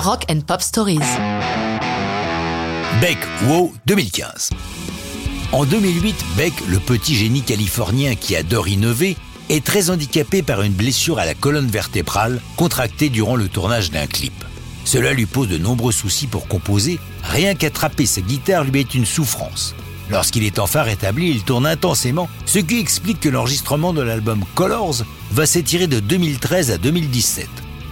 Rock and Pop Stories. Beck Wow 2015. En 2008, Beck, le petit génie californien qui adore innover, est très handicapé par une blessure à la colonne vertébrale contractée durant le tournage d'un clip. Cela lui pose de nombreux soucis pour composer, rien qu'attraper sa guitare lui est une souffrance. Lorsqu'il est enfin rétabli, il tourne intensément, ce qui explique que l'enregistrement de l'album Colors va s'étirer de 2013 à 2017.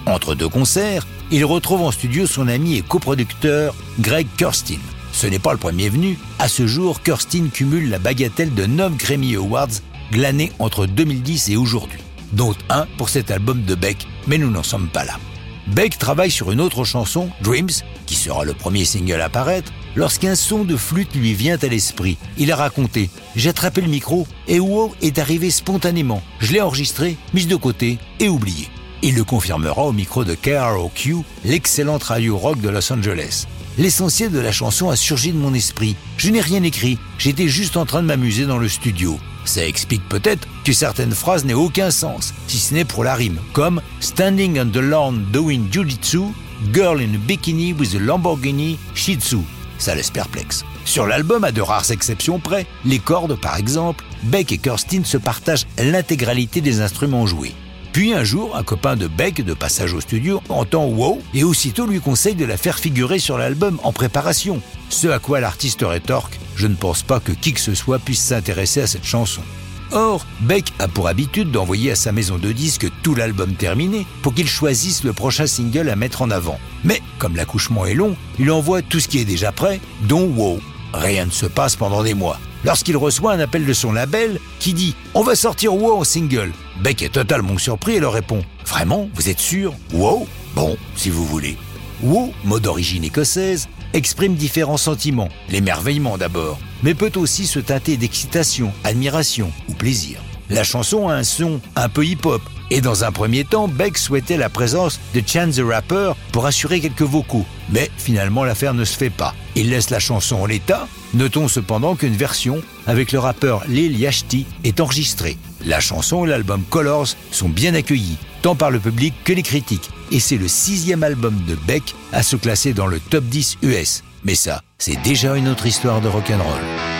Entre deux concerts, il retrouve en studio son ami et coproducteur Greg Kurstin. Ce n'est pas le premier venu. À ce jour, Kurstin cumule la bagatelle de 9 Grammy Awards glanés entre 2010 et aujourd'hui, dont un pour cet album de Beck, mais nous n'en sommes pas là. Beck travaille sur une autre chanson, Dreams, qui sera le premier single à paraître, lorsqu'un son de flûte lui vient à l'esprit. Il a raconté J'ai attrapé le micro et Wow est arrivé spontanément. Je l'ai enregistré, mis de côté et oublié. Il le confirmera au micro de KROQ, l'excellente radio rock de Los Angeles. L'essentiel de la chanson a surgi de mon esprit. Je n'ai rien écrit, j'étais juste en train de m'amuser dans le studio. Ça explique peut-être que certaines phrases n'aient aucun sens, si ce n'est pour la rime, comme Standing on the lawn doing jujitsu, Girl in a bikini with a Lamborghini Shih Tzu. Ça laisse perplexe. Sur l'album, à de rares exceptions près, les cordes par exemple, Beck et Kirsten se partagent l'intégralité des instruments joués. Puis un jour, un copain de Beck, de passage au studio, entend Wow et aussitôt lui conseille de la faire figurer sur l'album en préparation. Ce à quoi l'artiste rétorque Je ne pense pas que qui que ce soit puisse s'intéresser à cette chanson. Or, Beck a pour habitude d'envoyer à sa maison de disques tout l'album terminé pour qu'il choisisse le prochain single à mettre en avant. Mais, comme l'accouchement est long, il envoie tout ce qui est déjà prêt, dont Wow. Rien ne se passe pendant des mois. Lorsqu'il reçoit un appel de son label qui dit On va sortir Wow en single, Beck est totalement surpris et leur répond Vraiment Vous êtes sûr Wow? Bon, si vous voulez. Wow, mot d'origine écossaise, exprime différents sentiments. L'émerveillement d'abord, mais peut aussi se teinter d'excitation, admiration ou plaisir. La chanson a un son un peu hip-hop, et dans un premier temps, Beck souhaitait la présence de Chance the Rapper pour assurer quelques vocaux. Mais finalement, l'affaire ne se fait pas. Il laisse la chanson en l'état. Notons cependant qu'une version avec le rappeur Lil Yachty est enregistrée. La chanson et l'album Colors sont bien accueillis, tant par le public que les critiques. Et c'est le sixième album de Beck à se classer dans le top 10 US. Mais ça, c'est déjà une autre histoire de rock'n'roll.